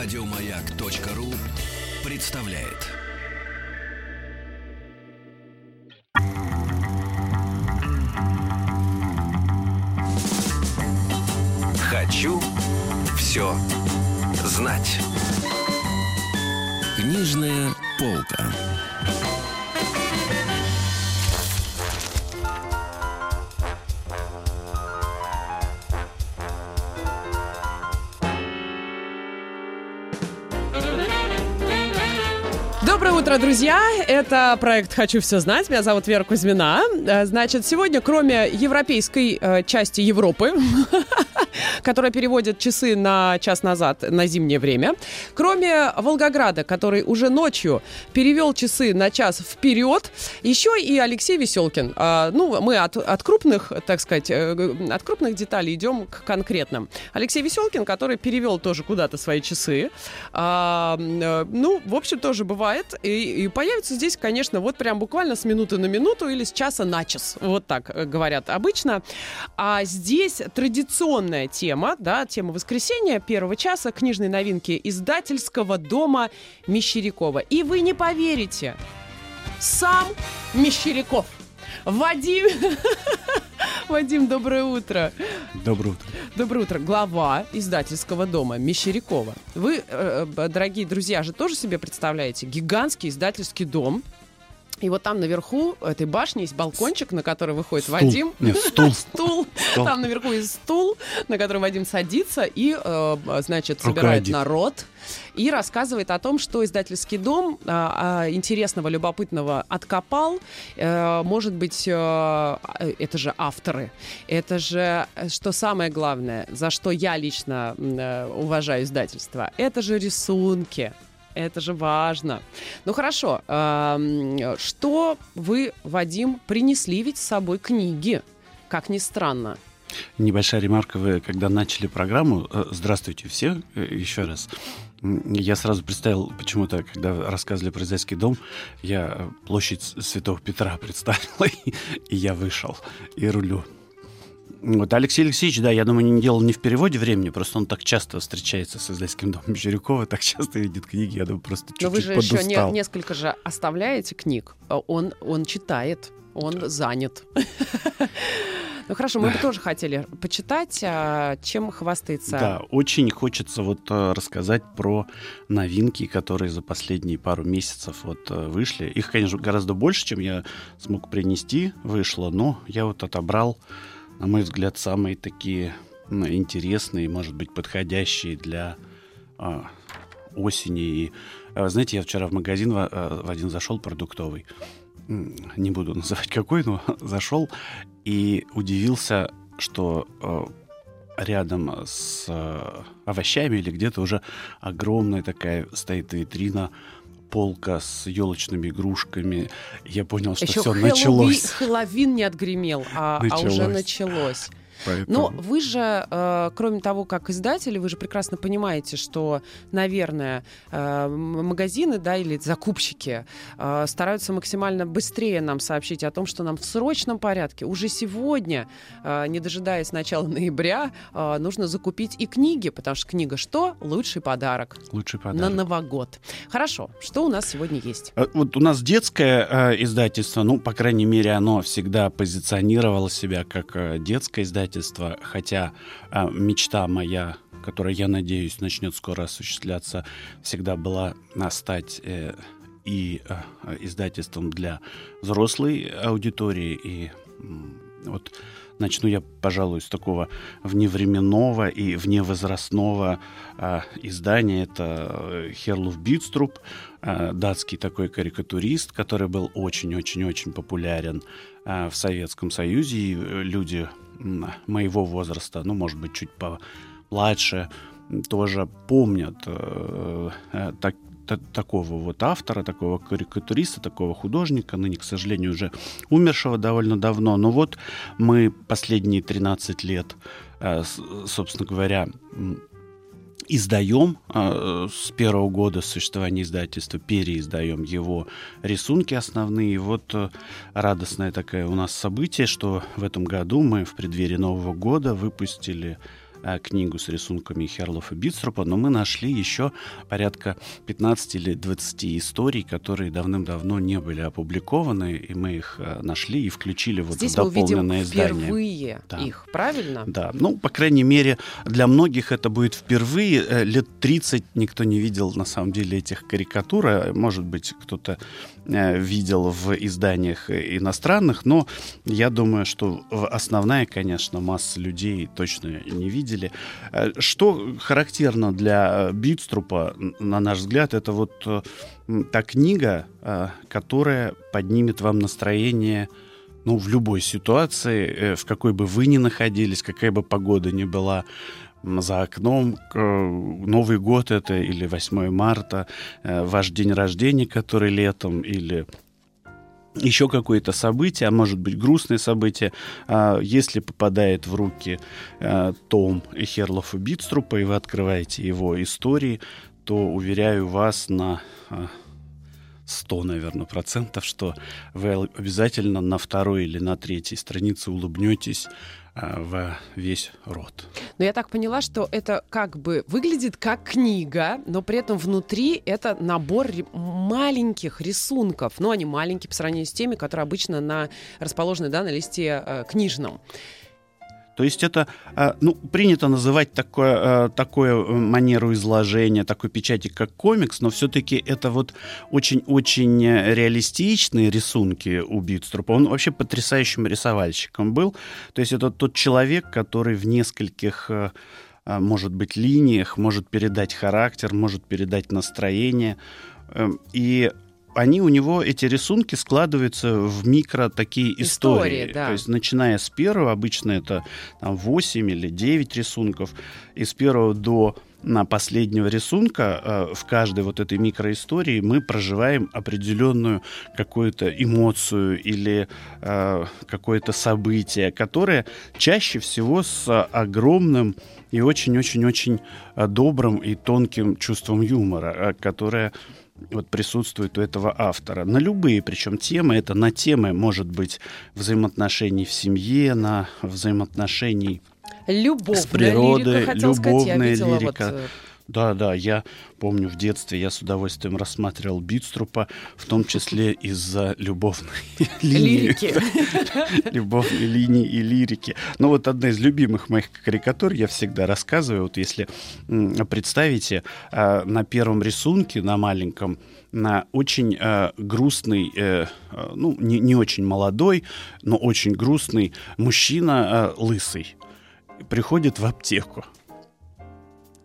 Радиомаяк.ру представляет. Хочу все знать. Книжная полка. Утро, друзья! Это проект «Хочу все знать». Меня зовут Вера Кузьмина. Э, Значит, сегодня, кроме европейской э, части Европы, которая переводит часы на час назад на зимнее время, кроме Волгограда, который уже ночью перевел часы на час вперед, еще и Алексей Веселкин. А, Ну, мы от, от крупных, так сказать, э, от крупных деталей идем к конкретным. Алексей Веселкин, который перевел тоже куда-то свои часы. А, э, Ну, в общем, тоже бывает. И, и появится здесь, конечно, вот прям буквально с минуты на минуту или с часа на час. Вот так э, говорят обычно. А здесь традиционная тема, да, тема воскресенья, первого часа, книжной новинки издательского дома Мещерякова. И вы не поверите, сам Мещеряков. Вадим, Вадим, доброе утро. Доброе утро. Доброе утро. Глава издательского дома Мещерякова. Вы, э, э, дорогие друзья, же тоже себе представляете гигантский издательский дом. И вот там наверху этой башни есть балкончик, на который выходит Стул. Вадим. Нет, стул. Стул. Стол. Там наверху есть стул, на который Вадим садится и, э, значит, собирает Руководит. народ и рассказывает о том, что издательский дом а, интересного, любопытного откопал. Э, может быть, э, это же авторы. Это же, э, что самое главное, за что я лично э, уважаю издательство, это же рисунки. Это же важно. Ну хорошо, эм, что вы, Вадим, принесли ведь с собой книги? Как ни странно. Небольшая ремарка. Вы, когда начали программу, э, здравствуйте все, э, еще раз. Я сразу представил, почему-то, когда рассказывали про издательский дом, я э, площадь Святого Петра представил, и я вышел, и рулю. Вот Алексей Алексеевич, да, я думаю, не делал не в переводе времени, просто он так часто встречается с издательским домом Мещерякова, так часто видит книги, я думаю, просто Но вы чуть-чуть же еще не- подустал. несколько же оставляете книг. А Он, он читает, он занят. Ну хорошо, мы бы тоже хотели почитать, а чем хвастается. Да, очень хочется вот э, рассказать про новинки, которые за последние пару месяцев вот э, вышли. Их, конечно, гораздо больше, чем я смог принести, вышло, но я вот отобрал, на мой взгляд, самые такие ну, интересные, может быть, подходящие для а, осени. И, э, знаете, я вчера в магазин в, э, в один зашел продуктовый, не буду называть какой, но зашел и удивился, что э, рядом с э, овощами или где-то уже огромная такая стоит витрина, полка с елочными игрушками. Я понял, что Еще все Хэллоуи- началось. Хэллоуин не отгремел, а, а уже Началось. Поэтому- Но вы же, э, кроме того, как издатели, вы же прекрасно понимаете, что, наверное, э, магазины, да, или закупщики э, стараются максимально быстрее нам сообщить о том, что нам в срочном порядке уже сегодня, э, не дожидаясь начала ноября, э, нужно закупить и книги, потому что книга что? Лучший подарок Лучший на подарок. Новогод. Хорошо, что у нас сегодня есть? А, Вот у нас детское э, издательство, ну, по крайней мере, оно всегда позиционировало себя как э, детское издательство, хотя э, мечта моя, которая, я надеюсь, начнет скоро осуществляться, всегда была э, стать э, и э, издательством для взрослой аудитории, и вот начну я, пожалуй, с такого вневременного и вневозрастного а, издания. Это э, Херлуф Битструп, а, датский такой карикатурист, который был очень-очень-очень популярен в Советском Союзе. И э, люди моего возраста, ну, может быть, чуть помладше, тоже помнят э, э, так, та- такого вот автора, такого карикатуриста, такого художника, ныне, к сожалению, уже умершего довольно давно. Но вот мы последние 13 лет, э, собственно говоря, издаем э, с первого года существования издательства, переиздаем его рисунки основные. И вот э, радостное такое у нас событие, что в этом году мы в преддверии Нового года выпустили книгу с рисунками Херлофа Битструпа, но мы нашли еще порядка 15 или 20 историй, которые давным-давно не были опубликованы, и мы их э, нашли и включили вот Здесь в дополненное мы издание. впервые Да. их, правильно? Да, ну, по крайней мере, для многих это будет впервые. Э, Лет 30 никто не видел, на самом деле, этих карикатур. Может быть, кто-то э, видел в изданиях э, иностранных, но я думаю, что основная, конечно, масса людей точно не видели. Э, Что характерно для э, Битструпа, на наш взгляд, это вот э, та книга, которая поднимет вам настроение ну, в любой ситуации, в какой бы вы ни находились, какая бы погода ни была за окном, Новый год это или 8 марта, ваш день рождения, который летом, или еще какое-то событие, а может быть грустное событие, а, если попадает в руки э, том Херлофа Битструпа, и вы открываете его истории, то уверяю вас на а, 100, наверное, процентов, что вы обязательно на второй или на третьей странице улыбнетесь а, во весь рот. Но я так поняла, что это как бы выглядит как книга, но при этом внутри это набор маленьких рисунков. Ну, они маленькие по сравнению с теми, которые обычно на, расположены да, на листе э, книжном. То есть это, а, ну, принято называть такое, а, такое э, манеру изложения, такой печати, как комикс, но все-таки это вот очень-очень э, реалистичные рисунки у Битструпа. Он вообще потрясающим рисовальщиком был. То есть это тот человек, который в нескольких э, а, может быть, линиях, может передать характер, может передать настроение. Эм, И они у него, эти рисунки, складываются в микро такие истории. Истории, да. То есть, начиная с первого, обычно это там, 8 или 9 рисунков, и с первого до на последнего рисунка э, в каждой вот этой микроистории мы проживаем определенную какую-то эмоцию или э, какое-то событие, которое чаще всего с огромным и очень-очень-очень э, добрым и тонким чувством юмора, которое вот присутствует у этого автора. На любые, причем темы, это на темы, может быть, взаимоотношений в семье, на взаимоотношений Любовная С природы, лирика, сказать, я любовная видела лирика. вот... э, Да, да, я помню в детстве я с удовольствием рассматривал Битструпа, в том числе из-за любовной линии. Любовной линии и лирики. Но вот одна из любимых моих карикатур, я всегда рассказываю, вот если представите, а, на первом рисунке, на маленьком, на очень а, грустный, э, а, ну, не, не очень молодой, но очень грустный мужчина а, лысый приходит в аптеку.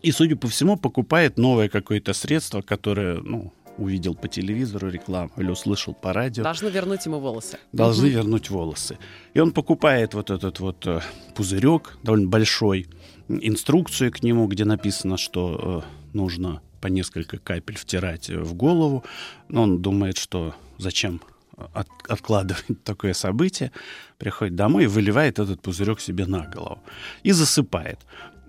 И, судя по всему, покупает новое какое-то средство, которое, ну, увидел по телевизору рекламу или услышал по радио Должны вернуть ему волосы. должны Мгм. вернуть волосы. И он покупает вот этот вот э, пузырек, довольно большой, инструкцию к нему, где написано, что э, нужно по несколько капель втирать э, в голову. Но он думает, что зачем от- откладывать такое событие. Приходит домой и выливает этот пузырек себе на голову. И засыпает.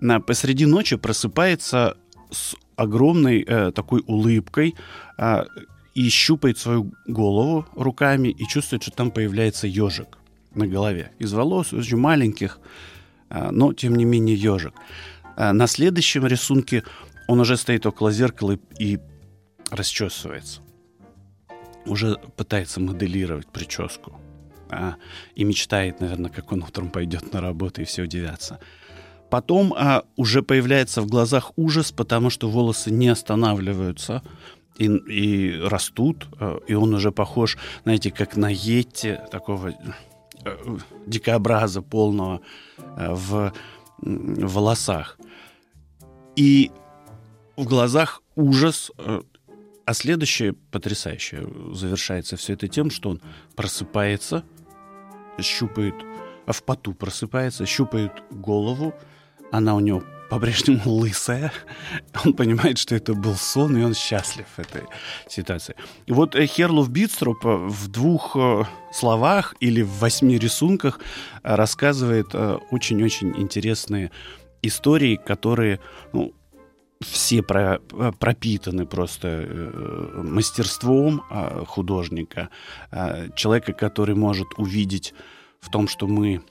На, посреди ночи просыпается с огромной э, такой улыбкой, а, и щупает свою голову руками и чувствует, что там появляется ежик на голове. Из волос очень маленьких, а, но тем не менее ежик. А На следующем рисунке он уже стоит около зеркала и, и расчесывается. Уже пытается моделировать прическу. А, и мечтает, наверное, как он утром пойдет на работу, и все удивятся. Потом а, уже появляется в глазах ужас, потому что волосы не останавливаются и, и растут, а, и он уже похож, знаете, как на Йетти, такого э, дикобраза полного э, в волосах. И в глазах ужас, э, а следующее потрясающее завершается все это тем, что он просыпается, щупает, а в поту просыпается, щупает голову, она у него по-прежнему лысая. Он понимает, что это был сон, и он счастлив этой ситуации. И вот э, Херлов Битстроп э, в двух э, словах или в восьми рисунках рассказывает очень-очень интересные истории, которые ну, все про- пропитаны просто мастерством художника, человека, который может увидеть в том, что мы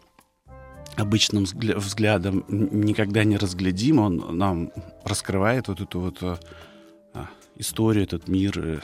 обычным взглядом никогда не разглядим. Он нам раскрывает вот эту вот а, историю, этот мир э,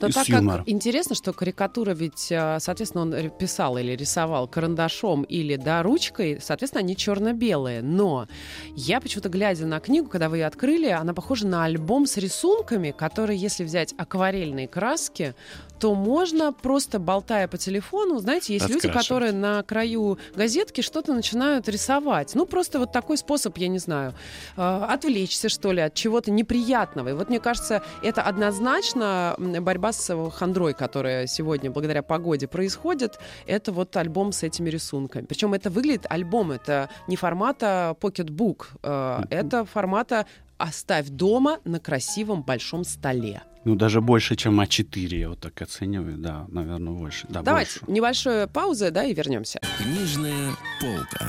Но с так юмором. как интересно, что карикатура ведь, э, соответственно, он писал или рисовал карандашом или да, ручкой, соответственно, они черно-белые. Но я почему-то, глядя на книгу, когда вы ее открыли, она похожа на альбом с рисунками, который, если взять акварельные краски, то можно просто болтая по телефону, знаете, есть люди, которые на краю газетки что-то начинают рисовать. Ну, просто вот такой способ, я не знаю, э, отвлечься, что ли, от чего-то неприятного. И вот мне кажется, это однозначно борьба с хандрой, которая сегодня благодаря погоде происходит. Это вот альбом с этими рисунками. Причем это выглядит альбом, это не формата pocketbook, э, это формата оставь дома на красивом большом столе. Ну, даже больше, чем А4, я вот так оцениваю. Да, наверное, больше. Да, Давайте больше. небольшая пауза, да, и вернемся. Книжная полка.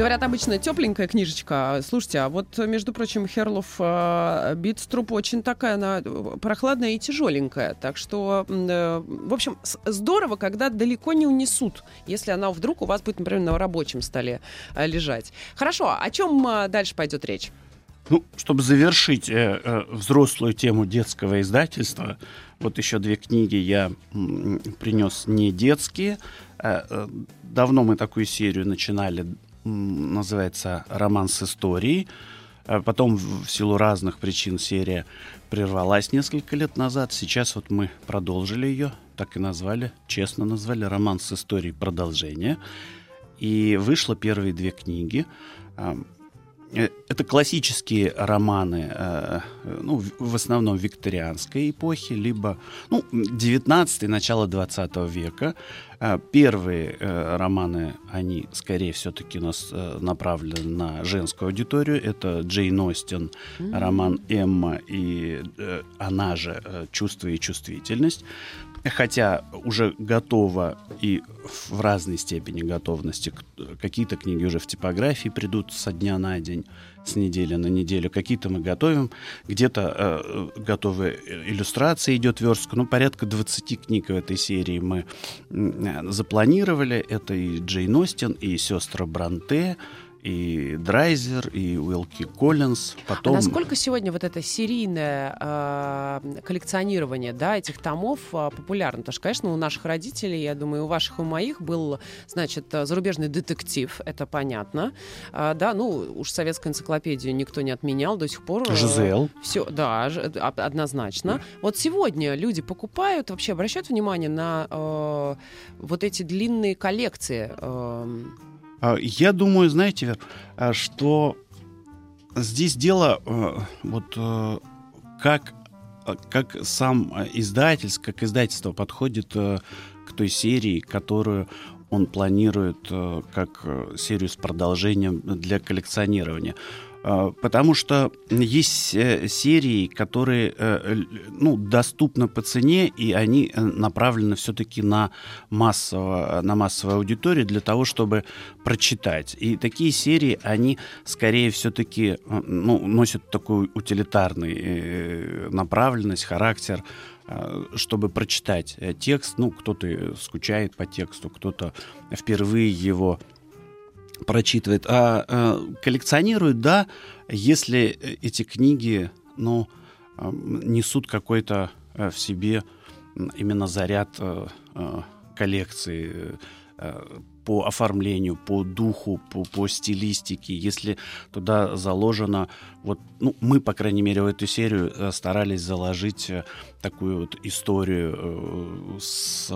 Говорят, обычно тепленькая книжечка. Слушайте, а вот, между прочим, Херлов э, Битструп очень такая, она прохладная и тяжеленькая. Так что, э, в общем, здорово, когда далеко не унесут, если она вдруг у вас будет, например, на рабочем столе э, лежать. Хорошо, о чем э, дальше пойдет речь? Ну, чтобы завершить э, э, взрослую тему детского издательства, вот еще две книги я м, принес не детские. Э, э, давно мы такую серию начинали называется «Роман с историей». А потом в силу разных причин серия прервалась несколько лет назад. Сейчас вот мы продолжили ее, так и назвали, честно назвали «Роман с историей. Продолжение». И вышло первые две книги. Э, это классические романы, э, ну, в основном викторианской эпохи, либо ну, 19 начало 20 века. Э, первые романы, они скорее все-таки у нас направлены на женскую аудиторию. Это Джейн Остин, роман «Эмма» и она же «Чувство и чувствительность» хотя уже готово и в разной степени готовности. Какие-то книги уже в типографии придут со дня на день, с недели на неделю. Какие-то мы готовим. Где-то э, готовы иллюстрации идет верстка. Ну, порядка 20 книг в этой серии мы э, запланировали. Это и Джейн Остин, и сестра Бранте, и Драйзер, и Уилки Коллинз. Потом... А насколько сегодня вот это серийное э, коллекционирование да, этих томов э, популярно? Потому что, конечно, у наших родителей, я думаю, у ваших и у моих был, значит, зарубежный детектив, это понятно. А, да, ну, уж советскую энциклопедию никто не отменял до сих пор. Жизел. Все, да, однозначно. Да. Вот сегодня люди покупают, вообще обращают внимание на э, вот эти длинные коллекции э, а, я думаю, знаете, а, что здесь дело э, вот э, как как сам издатель, как издательство подходит э, к той серии, которую он планирует как серию с продолжением для коллекционирования. А, потому что есть э, серии, которые э, ну, доступны по цене, и они э, направлены все-таки на, массово, на массовую аудиторию для того, чтобы прочитать. И такие серии, они скорее все-таки ну, носят такую утилитарную направленность, характер, чтобы прочитать текст. Ну, кто-то скучает по тексту, кто-то впервые его прочитывает, а, а коллекционирует, да, если эти книги, ну, несут какой-то а, в себе именно заряд коллекции по оформлению, по духу, по, по стилистике, если туда заложено, вот, ну, мы, по крайней мере, в эту серию старались заложить такую вот историю с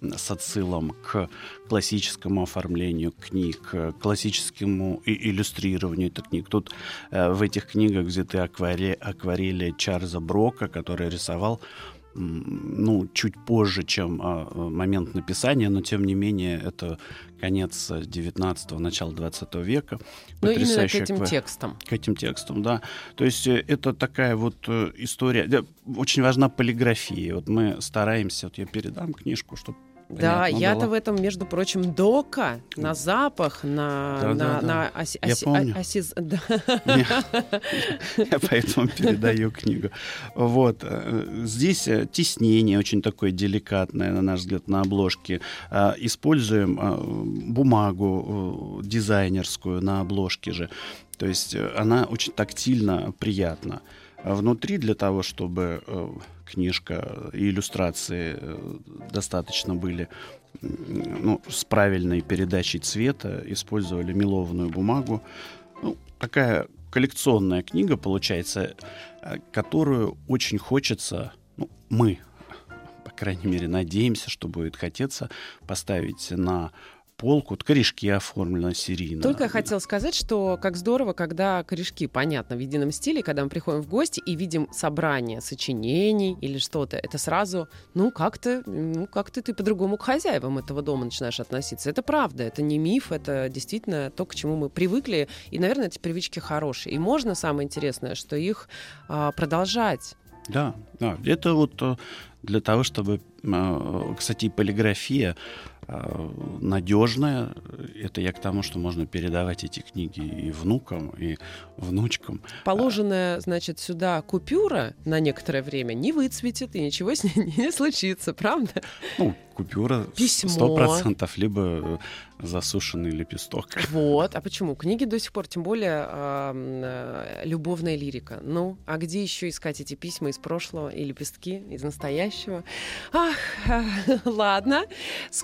с отсылом к классическому оформлению книг, к классическому иллюстрированию этих книг. Тут э, в этих книгах взяты акварели, акварели Чарльза Брока, который рисовал ну, чуть позже, чем а, момент написания, но тем не менее это конец 19-го, начало 20 века. Ну, именно к этим аква... текстам. К этим текстам, да. То есть э, это такая вот э, история. Очень важна полиграфия. Вот мы стараемся, вот я передам книжку, чтобы Да, Понятно я-то было. в этом, между прочим, дока на запах, на, Да, на, да, да. на оси- Я оси- помню. о- осиз- да. Я поэтому передаю книгу. Вот. э, Здесь э, тиснение очень такое деликатное, на наш взгляд, на обложке. Э, Используем э, бумагу э, дизайнерскую на обложке же. То есть она очень тактильно приятна. Внутри для того, чтобы э, книжка и иллюстрации э, достаточно были ну, с правильной передачей цвета, использовали мелованную бумагу. Ну, такая коллекционная книга получается, э, которую очень хочется, ну, мы, по крайней мере, надеемся, что будет хотеться поставить на полку. Вот корешки оформлены серийно. Только я хотела сказать, что как здорово, когда корешки, понятно, в едином стиле, когда мы приходим в гости и видим собрание сочинений или что-то, это сразу, ну, как-то, ну, как-то ты по-другому к хозяевам этого дома начинаешь относиться. Это правда, это не миф, это действительно то, к чему мы привыкли, и, наверное, эти привычки хорошие. И можно, самое интересное, что их а, продолжать. Да, да. Это вот э, для того, чтобы, э, кстати, полиграфия э, надежная. Это я к тому, что можно передавать эти книги и внукам, и внучкам. Положенная, значит, сюда купюра на некоторое время не выцветит, и ничего с ней не случится, правда? Ну, купюра сто процентов, либо э, засушенный лепесток. Вот. А почему? Книги до сих пор, тем более э, любовная лирика. Ну, а где еще искать эти письма из прошлого и лепестки из настоящего? Ах, а, ладно.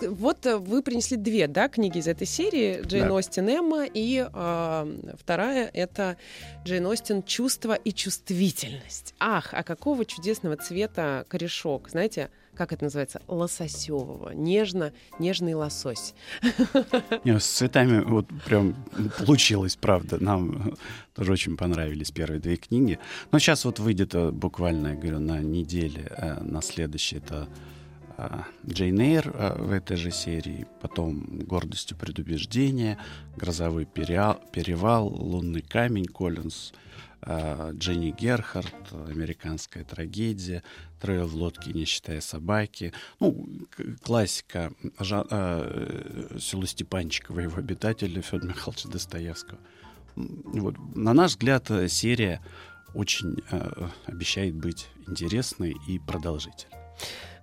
Вот э, вы принесли две, да, книги из этой серии. Джейн Да. Остин Эмма и а, вторая это Джейн Остин «Чувство и чувствительность». Ах, а какого чудесного цвета корешок. Знаете, как это называется? Лососевого. Нежно, нежный лосось. Не, с цветами вот прям получилось, правда. Нам тоже очень понравились первые две книги. Но сейчас вот выйдет э, буквально, я говорю, на неделе, э, на следующий это э, Джейн Эйр в этой же серии, потом «Гордостью предубеждения», «Грозовой переал- перевал», «Лунный камень», Коллинз, Дженни Герхард, «Американская трагедия», «Трое в лодке, не считая собаки». Ну, классика жа- э, Степанчикова, его обитателя Федора Михайловича Достоевского. Вот. На наш взгляд, э, серия очень э, обещает быть интересной и продолжительной.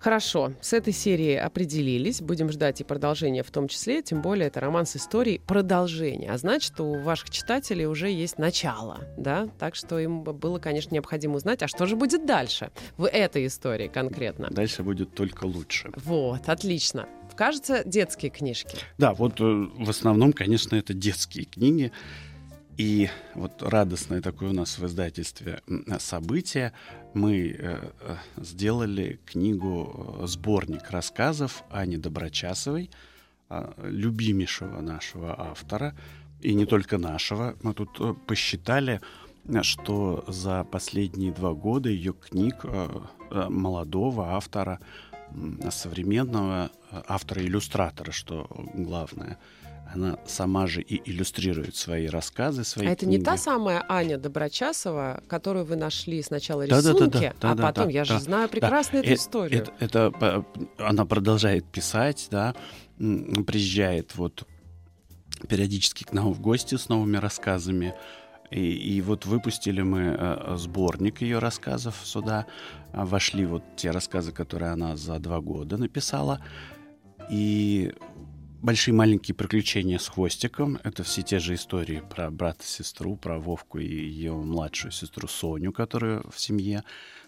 Хорошо, с этой серией определились. Будем ждать и продолжения в том числе. Тем более это роман с историей продолжение. А значит, у ваших читателей уже есть начало. Да? Так что им было, конечно, необходимо узнать, а что же будет дальше в этой истории конкретно. Дальше будет только лучше. Вот, отлично. Кажется, детские книжки. Да, вот э, в основном, конечно, это детские книги. И вот радостное такое у нас в издательстве событие. Мы э, э, сделали книгу, э, сборник рассказов Ани Доброчасовой, а, любимейшего нашего автора, и не только нашего. Мы тут посчитали, что за последние два года ее книг молодого автора, современного автора-иллюстратора, что главное, она сама же и иллюстрирует свои рассказы, свои а это не та самая Аня Доброчасова, которую вы нашли сначала рисунки, а да-да-да, потом, я же да, знаю прекрасно эту Э- историю. Это, это, она продолжает писать, да, приезжает вот периодически к нам в гости с новыми рассказами. И, и вот выпустили мы э, сборник ее рассказов сюда. А Вошли вот те рассказы, которые она за два года написала. И большие маленькие приключения с хвостиком. Это все те же истории про брата-сестру, про Вовку и ее младшую сестру Соню, которую в семье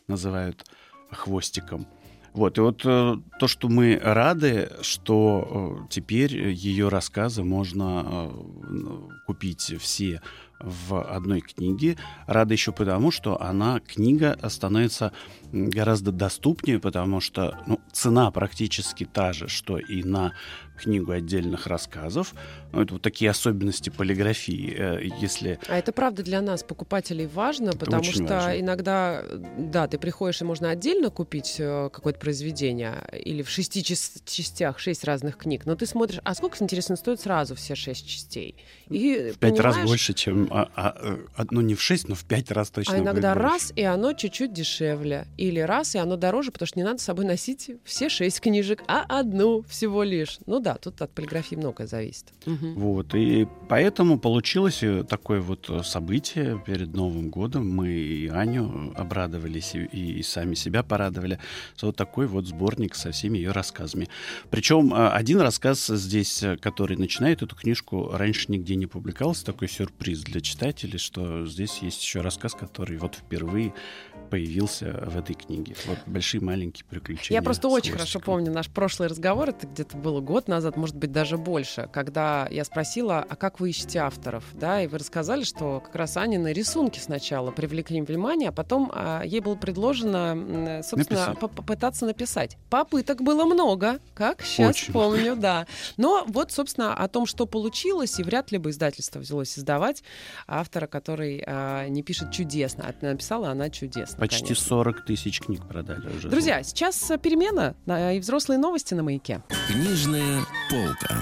называют хвостиком. Вот, и вот э, то, что мы рады, что э, теперь ее рассказы можно э, купить все в одной книге. Рада еще потому, что она, книга, становится гораздо доступнее, потому что ну, цена практически та же, что и на книгу отдельных рассказов. Ну, это вот такие особенности полиграфии. Э, Если А это правда для нас, покупателей, важно, потому очень что важно. иногда, да, ты приходишь и можно отдельно купить э, какое-то произведение или в шести час- частях шесть разных книг, но ты смотришь, а сколько, интересно, стоит сразу все шесть частей? И в пять раз больше, чем а, а, а, ну не в 6, но в 5 раз точно. А иногда раз, и оно чуть-чуть дешевле. Или раз, и оно дороже, потому что не надо с собой носить все шесть книжек, а одну всего лишь. Ну да, тут от полиграфии многое зависит. Угу. Вот, и поэтому получилось э, такое вот э, событие перед Новым годом. Мы и Аню обрадовались, и, и сами себя порадовали. Вот такой вот сборник со всеми ее рассказами. Причем э, один рассказ здесь, который начинает эту книжку, раньше нигде не публиковался. Такой сюрприз для читателей, что здесь есть еще рассказ, который вот впервые появился в этой книге. Вот большие маленькие приключения. Я просто очень хорошо помню наш прошлый разговор, это где-то было год назад, может быть, даже больше, когда я спросила, а как вы ищете авторов, да, и вы рассказали, что как раз Анины рисунки сначала привлекли внимание, а потом а, ей было предложено, собственно, попытаться написать. Попыток было много, как сейчас очень. помню, да. Но вот, собственно, о том, что получилось, и вряд ли бы издательство взялось издавать автора, который а, не пишет чудесно, а написала она чудесно. Почти конечно. 40 тысяч книг продали уже. Друзья, сейчас перемена и взрослые новости на маяке. Книжная полка.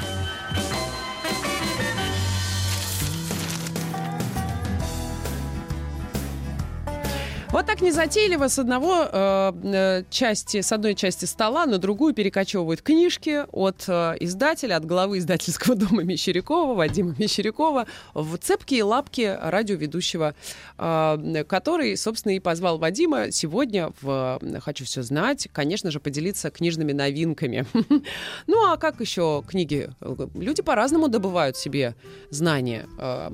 Вот так незатейливо с одного э, э, части, с одной части стола на другую перекочевывают книжки от э, издателя, от главы издательского дома Мещерякова, Вадима Мещерякова, в цепкие лапки радиоведущего, э, который, собственно, и позвал Вадима сегодня в «Хочу все знать», конечно же, поделиться книжными новинками. Ну, а как еще книги? Люди по-разному добывают себе знания. Э,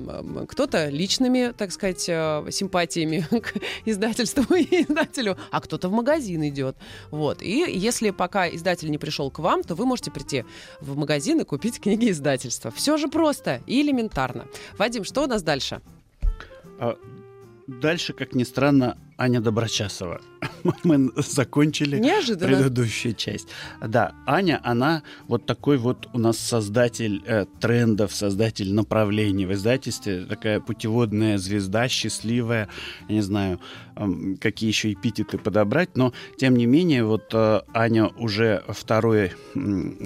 кто-то личными, так сказать, э, симпатиями к издателю, издательству и издателю, а кто-то в магазин идет. Вот. И если пока издатель не пришел к вам, то вы можете прийти в магазин и купить книги издательства. Все же просто и элементарно. Вадим, что у нас дальше? А, дальше, как ни странно, Аня Доброчасова. Мы закончили Неожиданно. предыдущую часть. Да, Аня, она вот такой вот у нас создатель э, трендов, создатель направлений в издательстве, такая путеводная звезда, счастливая, я не знаю, э, какие еще эпитеты подобрать, но тем не менее, вот э, Аня уже второй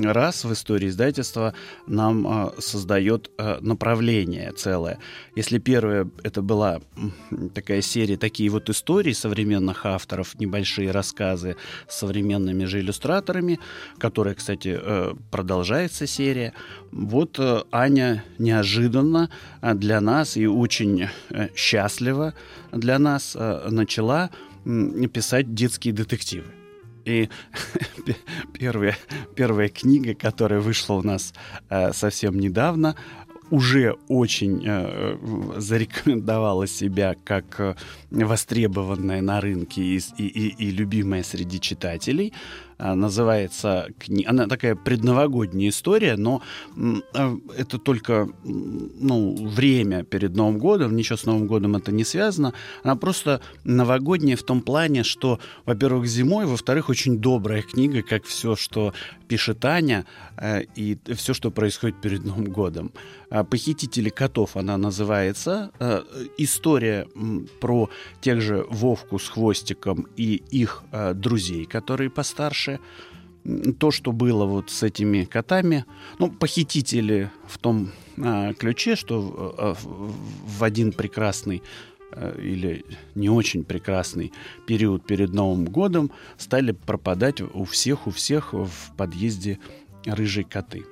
раз в истории издательства нам э, создает э, направление целое. Если первое это была такая серия, такие вот истории, историй современных авторов, небольшие рассказы с современными же иллюстраторами, которая, кстати, э, продолжается серия. Вот э, Аня неожиданно э, для нас и очень счастливо для нас начала писать детские детективы. И первая, первая книга, которая вышла у нас э, совсем недавно, уже очень э, зарекомендовала себя как э, востребованная на рынке и, и, и любимая среди читателей. А, называется книга. Она такая предновогодняя история, но а, это только ну, время перед Новым годом, ничего с Новым годом это не связано. Она просто новогодняя в том плане, что, во-первых, зимой, во-вторых, очень добрая книга, как все, что пишет Аня, э, и все, что происходит перед Новым годом. А, «Похитители котов» она называется. Э, история про тех же Вовку с хвостиком и их э, друзей, которые постарше дальше то, что было вот с этими котами, ну, похитители в том а, ключе, что а, в один прекрасный а, или не очень прекрасный период перед Новым годом стали пропадать у всех, у всех в подъезде рыжие коты.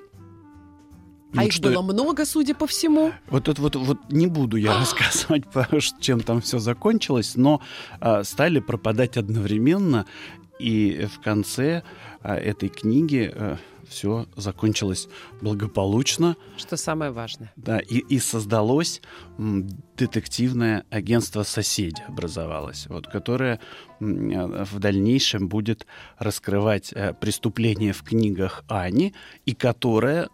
А вот их что... было много, судя по всему. Вот это вот, вот не буду я рассказывать, чем там все закончилось, но а, стали пропадать одновременно, и в конце а, этой книги а, все закончилось благополучно. Что самое важное. Да, и, и создалось детективное агентство «Соседи» образовалось, вот, которое в дальнейшем будет раскрывать э, преступления в книгах Ани, и которое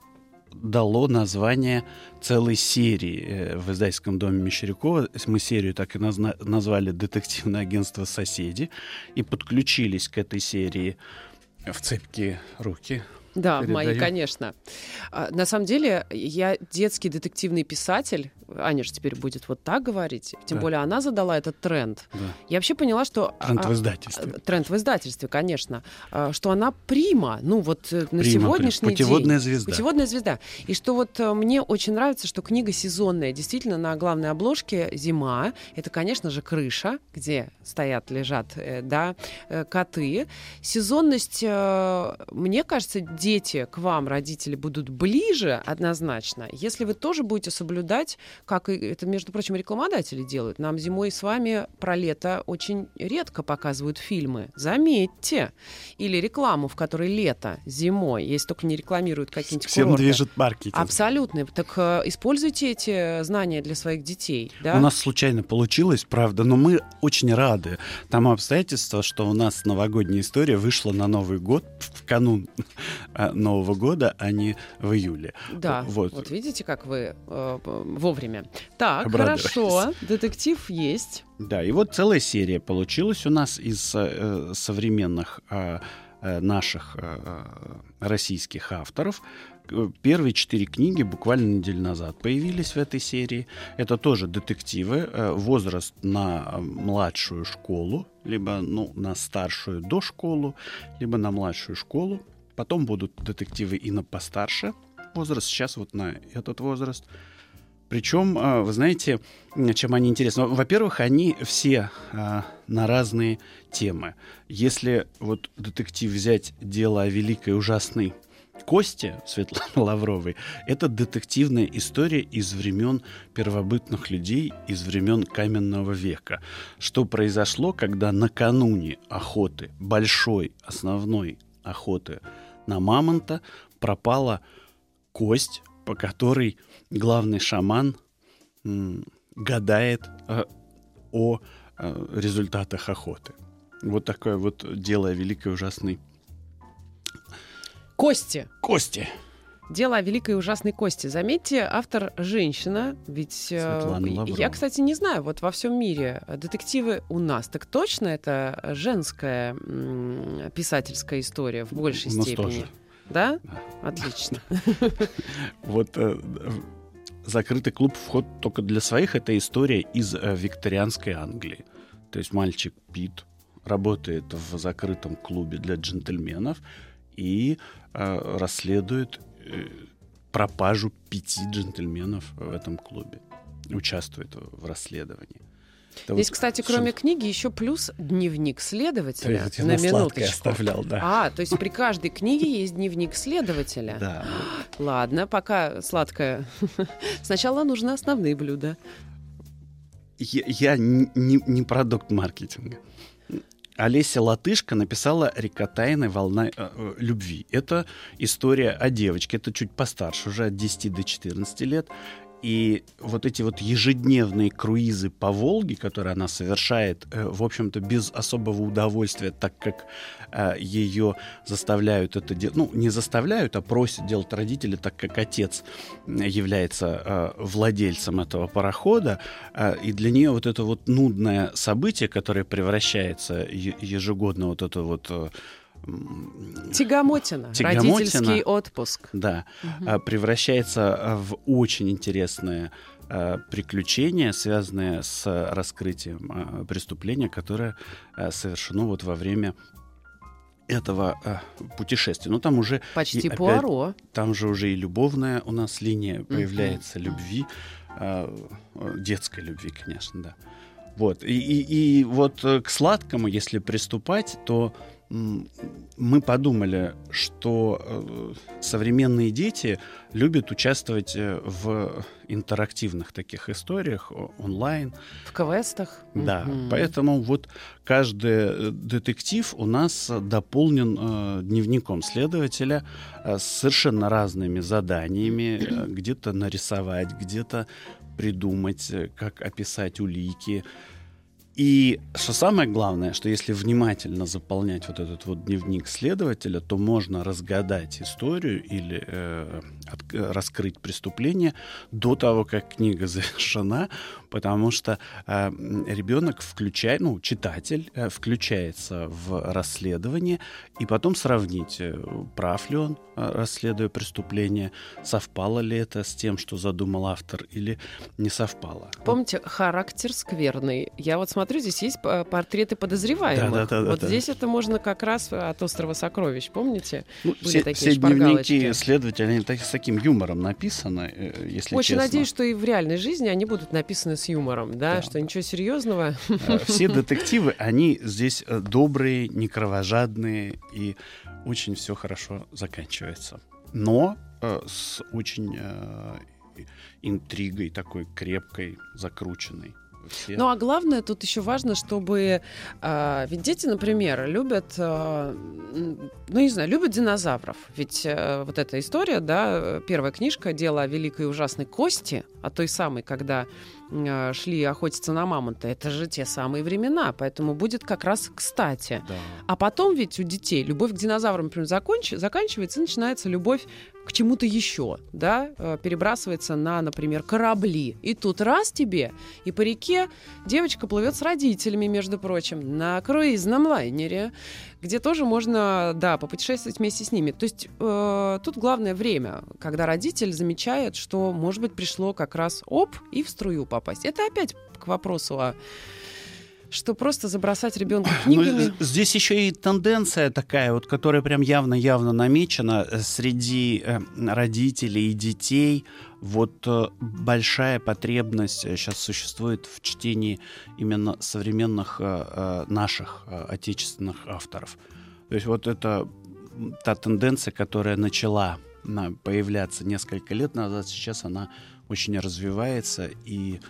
дало название целой серии э, в издательском доме Мещерякова. Мы серию так и назна- назвали «Детективное агентство «Соседи» и подключились к этой серии в цепкие руки Да, Передаю. мои, конечно. А, На самом деле, я детский детективный писатель. Аня же теперь будет вот так говорить. Тем Да. более она задала этот тренд. Да. Я вообще поняла, что... Тренд а, в издательстве. а, Тренд в издательстве, конечно. А, Что она прима. Ну вот э, на Прима, сегодняшний путеводная день. звезда. Путеводная звезда. И что вот э, мне очень нравится, что книга сезонная. Действительно, на главной обложке зима. Это, конечно же, крыша, где стоят, лежат, э, да, коты. Сезонность, мне кажется, дети к вам, родители, будут ближе однозначно, если вы тоже будете соблюдать, как и это, между прочим, рекламодатели делают. Нам зимой с вами про лето очень редко показывают фильмы. Заметьте. Или рекламу, в которой лето зимой, если только не рекламируют какие-нибудь Всем курорты. движет маркетинг. Абсолютно. Так э, используйте эти знания для своих детей. Да? У нас случайно получилось, правда, но мы очень рады тому обстоятельству, что у нас новогодняя история вышла на Новый год в канун э, Нового года, а не в июле. Да, вот. Вот. видите, как вы э, вовремя. Так, Обрадовались. хорошо, детектив есть. Да, и вот целая серия получилась у нас из э, современных э, э, наших э, э, российских авторов. Э, Первые четыре книги буквально неделю назад появились в этой серии. Это тоже детективы. э, Возраст на младшую школу, либо ну, на старшую дошколу, либо на младшую школу. Потом будут детективы и на постарше возраст, сейчас вот на этот возраст. Причем, а, вы знаете, чем они интересны? Во-первых, они все а, на разные темы. Если вот детектив взять дело о великой ужасной Косте Светланы Лавровой, это детективная история из времен первобытных людей, из времен каменного века. Что произошло, когда накануне охоты, большой основной охоты на мамонта, пропала кость, по которой главный шаман гадает э, о э, результатах охоты. Вот такое вот дело великой ужасной Кости. кости. Дело о великой и ужасной кости. Заметьте, автор женщина, ведь э, Светлана Лаврова. я, кстати, не знаю, вот во всем мире детективы у нас, так точно это женская писательская история в большей У нас степени? тоже. Да? Отлично. Вот э, закрытый клуб вход только для своих это история из э, викторианской Англии. То есть мальчик Пит работает в закрытом клубе для джентльменов и э, расследует э, пропажу пяти джентльменов в этом клубе. Участвует в расследовании. Это Здесь, вот кстати, кроме книги еще плюс дневник следователя. То есть на минуточку. оставлял, да. А, то есть при каждой книге есть дневник следователя. Да. Ладно, пока сладкое. Сначала нужны основные блюда. я, я не, не- не продукт маркетинга. Олеся Латышка написала «Река тайны. Волна э, э, любви». Это история о девочке, это чуть постарше, уже от 10 до 14 лет. И вот эти вот ежедневные круизы по Волге, которые она совершает, э, в общем-то, без особого удовольствия, так как э, ее заставляют это делать, ну, не заставляют, а просят делать родители, так как отец является э, владельцем этого парохода, и для нее вот это вот нудное событие, которое превращается ежегодно вот это вот Тягомотина. Тягомотина. Родительский отпуск. да, а, превращается в очень интересное а, приключение, связанное с раскрытием а, преступления, которое совершено вот во время этого а, путешествия. Ну, там уже, Почти И опять- Пуаро. там же уже и любовная у нас линия появляется, любви, а, э, детской любви, конечно, да. Вот, и, и, и вот э, к сладкому, если приступать, то м, мы подумали, что э, современные дети любят участвовать э, в интерактивных таких историях онлайн, В квестах. да, Мгм. поэтому вот каждый э, детектив у нас дополнен дневником следователя с совершенно разными заданиями, где-то нарисовать, где-то придумать, как описать улики. И что самое главное, что если внимательно заполнять вот этот вот дневник следователя, то можно разгадать историю или э, от, раскрыть преступление до того, как книга завершена, потому что э, ребенок включает, ну, читатель э, включается в расследование, и потом сравнить, э, прав ли он, э, расследуя преступление, совпало ли это с тем, что задумал автор, или не совпало. Помните, характер скверный. Я вот смотрю, здесь есть портреты подозреваемых. Да, да, да, вот да, здесь да. это можно как раз от острова сокровищ, помните? Ну, Были все, такие все дневники следователей, они с таким юмором написаны, э, если Очень честно. надеюсь, что и в реальной жизни они будут написаны с юмором, да, да. что ничего серьезного. Э, все детективы, они здесь э, добрые, не кровожадные, и очень все хорошо заканчивается. Но с очень интригой такой крепкой, закрученной все. Ну а главное, тут еще важно, чтобы... Э, ведь дети, например, любят, э, ну не знаю, любят динозавров. Ведь э, вот эта история, да, первая книжка «Дело о великой и ужасной кости», о той самой, когда э, шли охотиться на мамонта, это же те самые времена, поэтому будет как раз кстати. Да. А потом ведь у детей любовь к динозаврам, например, законч... заканчивается, и начинается любовь к чему-то еще, да, э, перебрасывается на, например, корабли. И тут раз тебе, и по реке девочка плывет с родителями, между прочим, на круизном лайнере, где тоже можно, да, попутешествовать вместе с ними. То есть э, тут главное время, когда родитель замечает, что, может быть, пришло как раз оп, и в струю попасть. Это опять к вопросу о что просто забросать ребенка ну, книгами. Ну, здесь еще и тенденция такая, вот, которая прям явно-явно намечена э, среди э, родителей и детей. Вот большая потребность сейчас существует в чтении именно современных наших отечественных авторов. То есть вот это та тенденция, которая начала появляться несколько лет назад, сейчас она очень развивается и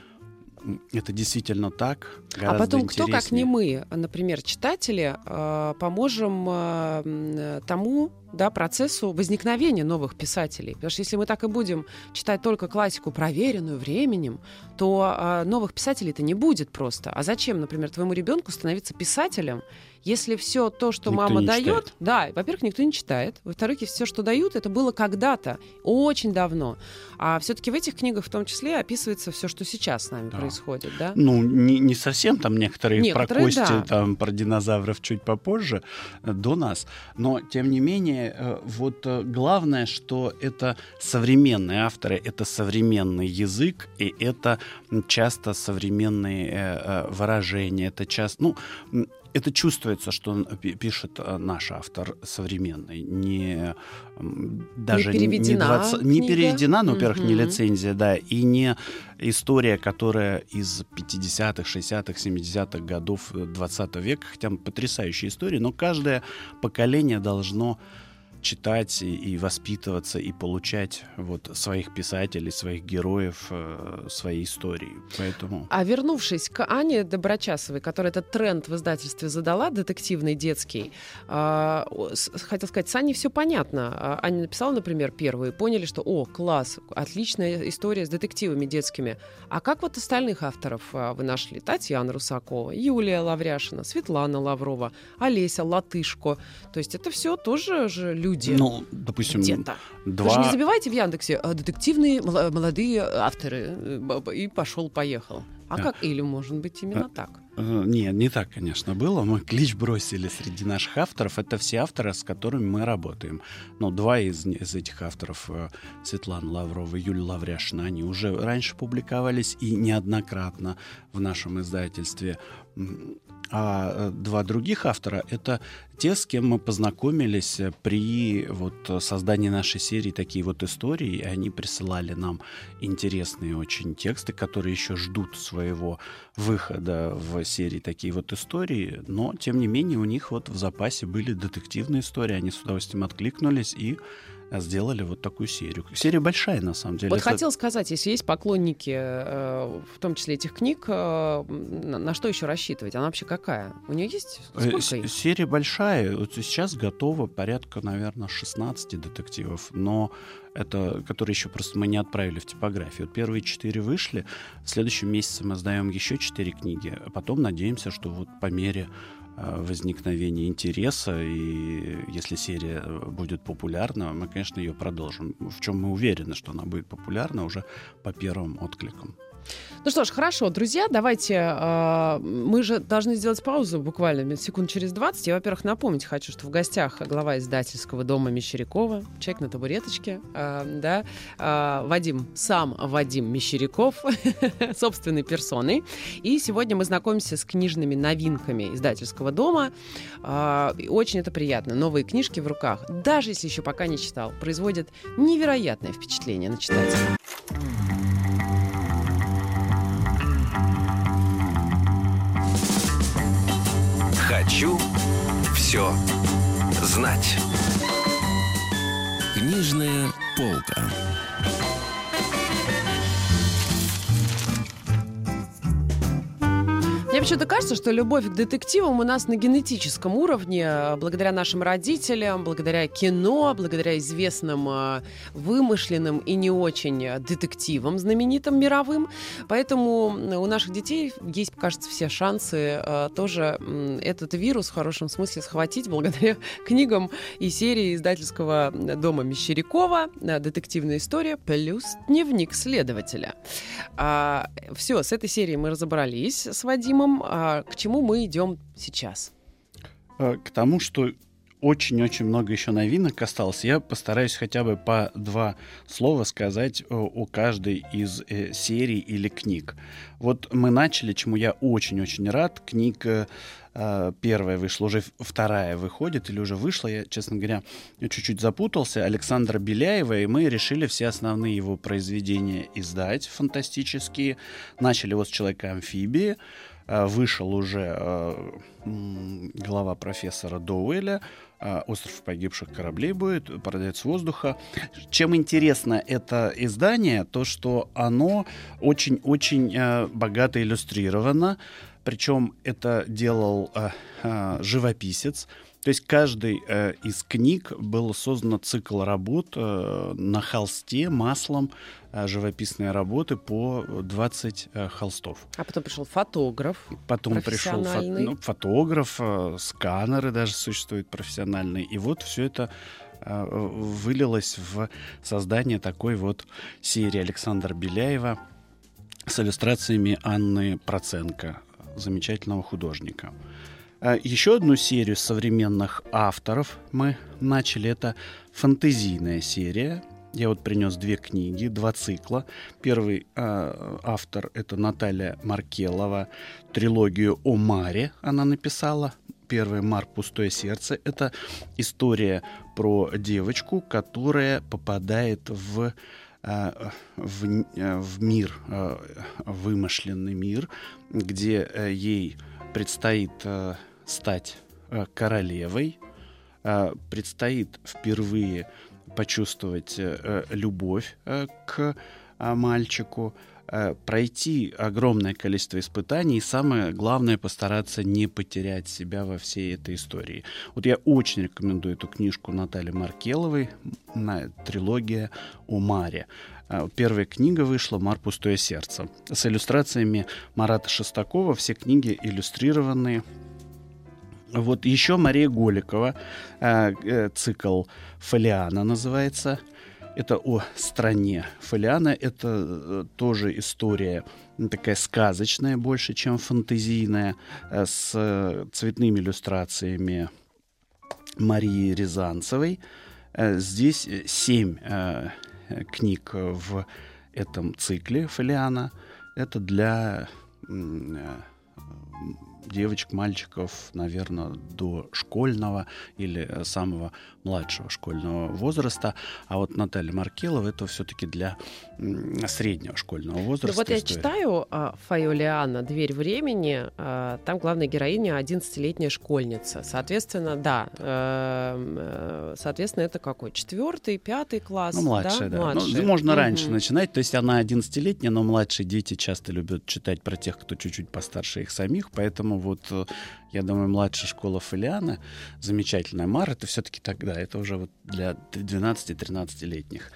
это действительно так. А потом интереснее. кто, как не мы, например, читатели, э, поможем э, тому, да, процессу возникновения новых писателей. Потому что если мы так и будем читать только классику, проверенную временем, то э, новых писателей-то не будет просто. А зачем, например, твоему ребенку становиться писателем, если все то, что никто мама дает, да, во-первых, никто не читает, во-вторых, все, что дают, это было когда-то, очень давно. А все-таки в этих книгах в том числе описывается все, что сейчас с нами да. происходит, да? Ну, не, не совсем, там некоторые, некоторые про кости, да. там про динозавров чуть попозже, э, до нас. Но, тем не менее, э, вот э, главное, что это современные авторы, это современный язык, и это часто современные выражения, это часто, ну, это чувствуется, что пишет э, наш автор современный, не даже не переведена, не, 20, не переведена, ну, во-первых, угу. не лицензия, да, и не история, которая из 50-х, 60-х, 70-х годов 20 века, хотя потрясающая история, но каждое поколение должно читать и, и воспитываться и получать вот своих писателей, своих героев, э, своей истории. Поэтому. А вернувшись к Ане Доброчасовой, которая этот тренд в издательстве задала, детективный детский, э, хотел сказать, с Аней все понятно. А Аня написала, например, первую, и поняли, что, о, класс, отличная история с детективами детскими. А как вот остальных авторов а, вы нашли? Татьяна Русакова, Юлия Лавряшина, Светлана Лаврова, Олеся Латышко. То есть это все тоже же люди. Ну, допустим, где-то. Два... Вы же не забивайте в Яндексе а, детективные молодые авторы э, и пошел-поехал. А как? Или, может быть, именно так? Э, нет, не так, конечно, было. Мы клич бросили среди наших авторов. Это все авторы, с которыми мы работаем. Но два из, из этих авторов, э, Светлана Лаврова и Юлия Лавряшина, они уже раньше публиковались и неоднократно в нашем издательстве. А э, два других автора — это те, с кем мы познакомились при вот создании нашей серии «Такие вот истории». Они присылали нам интересные очень тексты, которые еще ждут своего выхода в серии «Такие вот истории». Но, тем не менее, у них вот в запасе были детективные истории. Они с удовольствием откликнулись и сделали вот такую серию. Серия большая, на самом деле. Вот Это... хотел сказать, если есть поклонники, э, в том числе этих книг, э, на что еще рассчитывать? Она вообще какая? У нее есть? Э, Сколько Серия большая. Вот сейчас готово порядка, наверное, 16 детективов, но это, которые еще просто мы не отправили в типографию. Вот первые четыре вышли, в следующем месяце мы сдаем еще четыре книги, а потом надеемся, что вот по мере возникновения интереса, и если серия будет популярна, мы, конечно, ее продолжим. В чем мы уверены, что она будет популярна уже по первым откликам. Ну что ж, хорошо, друзья, давайте, э, мы же должны сделать паузу буквально секунд через 20. Я, во-первых, напомнить хочу, что в гостях глава издательского дома Мещерякова, человек на табуреточке, э, да, э, Вадим, сам Вадим Мещеряков, собственной персоной. И сегодня мы знакомимся с книжными новинками издательского дома. Э, очень это приятно. Новые книжки в руках, даже если еще пока не читал, производят невероятное впечатление на читателя. Хочу все знать. Книжная полка. Мне почему-то кажется, что любовь к детективам у нас на генетическом уровне, э, благодаря нашим родителям, благодаря кино, благодаря известным э, вымышленным и не очень детективам знаменитым мировым. Поэтому у наших детей есть, кажется, все шансы тоже этот вирус в хорошем смысле схватить благодаря книгам и серии издательского дома Мещерякова «Детективная история» плюс «Дневник следователя». А, все, с этой серией мы разобрались с Вадимом самым, а, к чему мы идем сейчас? Э, к тому, что очень-очень много еще новинок осталось. Я постараюсь хотя бы по два слова сказать о, каждой из э, серий или книг. Вот мы начали, чему я очень-очень рад. Книга э, первая вышла, уже вторая выходит или уже вышла. Я, честно говоря, чуть-чуть запутался. Александра Беляева, и мы решили все основные его произведения издать, фантастические. Начали вот с «Человека-амфибии», Э, вышел уже э, глава профессора Доуэля, э, «Остров погибших кораблей» будет, «Продавец воздуха». Чем интересно это издание, то, что оно очень-очень богато иллюстрировано, причем это делал живописец, то есть каждый э, из книг был создан цикл работ э, на холсте маслом э, живописные работы по 20 э, холстов. А потом пришел фотограф. Потом пришел фо ну, фотограф, э, сканеры даже существуют профессиональные. И вот все это э, вылилось в создание такой вот серии Александра Беляева с иллюстрациями Анны Проценко, замечательного художника. А, еще одну серию современных авторов мы начали. Это фантазийная серия. Я вот принес две книги, два цикла. Первый э, автор это Наталья Маркелова. Трилогию о Маре она написала. Первый «Мар. Пустое сердце» — это история про девочку, которая попадает в в, в мир, вымышленный мир, где ей предстоит э, стать э, королевой, э, предстоит впервые почувствовать э, любовь э, к э, мальчику, э, пройти огромное количество испытаний и самое главное постараться не потерять себя во всей этой истории. Вот я очень рекомендую эту книжку Натальи Маркеловой, трилогия о Маре. А, первая книга вышла «Мар. Пустое сердце». С иллюстрациями Марата Шестакова. Все книги иллюстрированные. Вот еще Мария Голикова. А, э, цикл «Фолиана» называется. Это о стране. Фолиана — это э, тоже история такая сказочная больше, чем фантазийная, э, с цветными иллюстрациями Марии Рязанцевой. Здесь семь книг в этом цикле Фолиана. Это для э, девочек, мальчиков, наверное, до школьного или самого младшего школьного возраста. А вот Наталья Маркелова это все-таки для среднего школьного возраста. Ну, вот я читаю а, Файолиана «Дверь времени». А, там главная героиня 11-летняя школьница. Соответственно, да. А, соответственно, это какой? Четвертый, пятый класс? Ну, младший, да. да. Ну, можно угу. раньше начинать. То есть она 11-летняя, но младшие дети часто любят читать про тех, кто чуть-чуть постарше их самих. Поэтому вот э, я думаю, младшая школа Фолиана, замечательная. Мар это все-таки тогда, это уже вот для 12-13-летних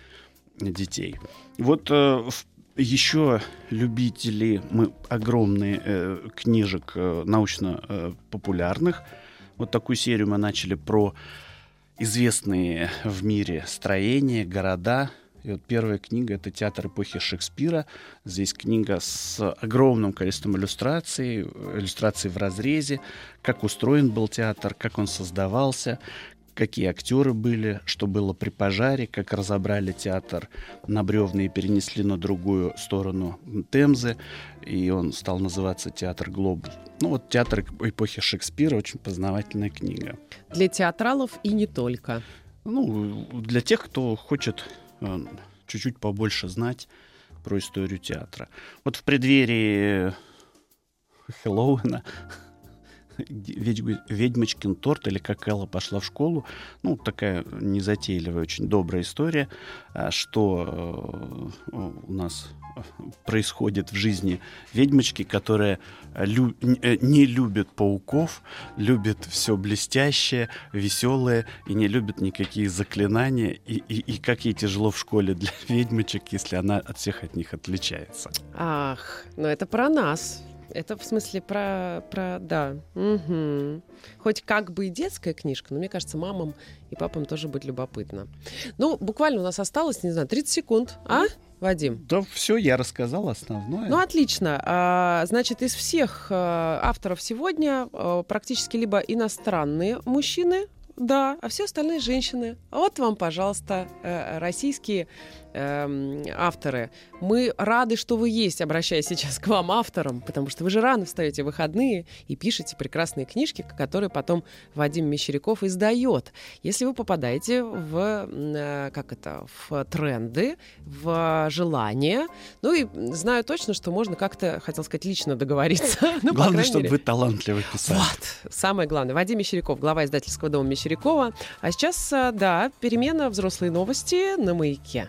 детей. Вот э, еще любители мы огромные э, книжек э, научно-популярных. Вот такую серию мы начали про известные в мире строения, города. И вот первая книга — это «Театр эпохи Шекспира». Здесь книга с огромным количеством иллюстраций, иллюстраций в разрезе, как устроен был театр, как он создавался, какие актеры были, что было при пожаре, как разобрали театр на бревна и перенесли на другую сторону Темзы, и он стал называться «Театр Глобус». Ну вот «Театр эпохи Шекспира» очень познавательная книга. Для театралов и не только. Ну, для тех, кто хочет э, чуть-чуть побольше знать про историю театра. Вот в преддверии Хэллоуина «Ведьмочкин торт» или «Как Элла пошла в школу». Ну, такая незатейливая, очень добрая история, а, что э, у нас происходит в жизни ведьмочки, которая лю- э, не любит пауков, любит все блестящее, веселое и не любит никакие заклинания. И, и, и как ей тяжело в школе для ведьмочек, если она от всех от них отличается. Ах, ну это про нас. Это в смысле про, про да. Угу. Хоть как бы и детская книжка, но мне кажется, мамам и папам тоже будет любопытно. Ну, буквально у нас осталось, не знаю, 30 секунд, а? Вадим? Да все, я рассказал основное. Ну, отлично. А, значит, из всех а, авторов сегодня а, практически либо иностранные мужчины, да, а все остальные женщины. Вот вам, пожалуйста, э, российские э, авторы. Мы рады, что вы есть, обращаясь сейчас к вам, авторам, потому что вы же рано встаете в выходные и пишете прекрасные книжки, которые потом Вадим Мещеряков издает. Если вы попадаете в, э, как это, в тренды, в желания, ну и знаю точно, что можно как-то, хотел сказать, лично договориться. ну, главное, чтобы мере. вы талантливо писали. Вот, самое главное. Вадим Мещеряков, глава издательского дома Мещерякова. А сейчас, э, да, перемена «Взрослые новости» на «Маяке».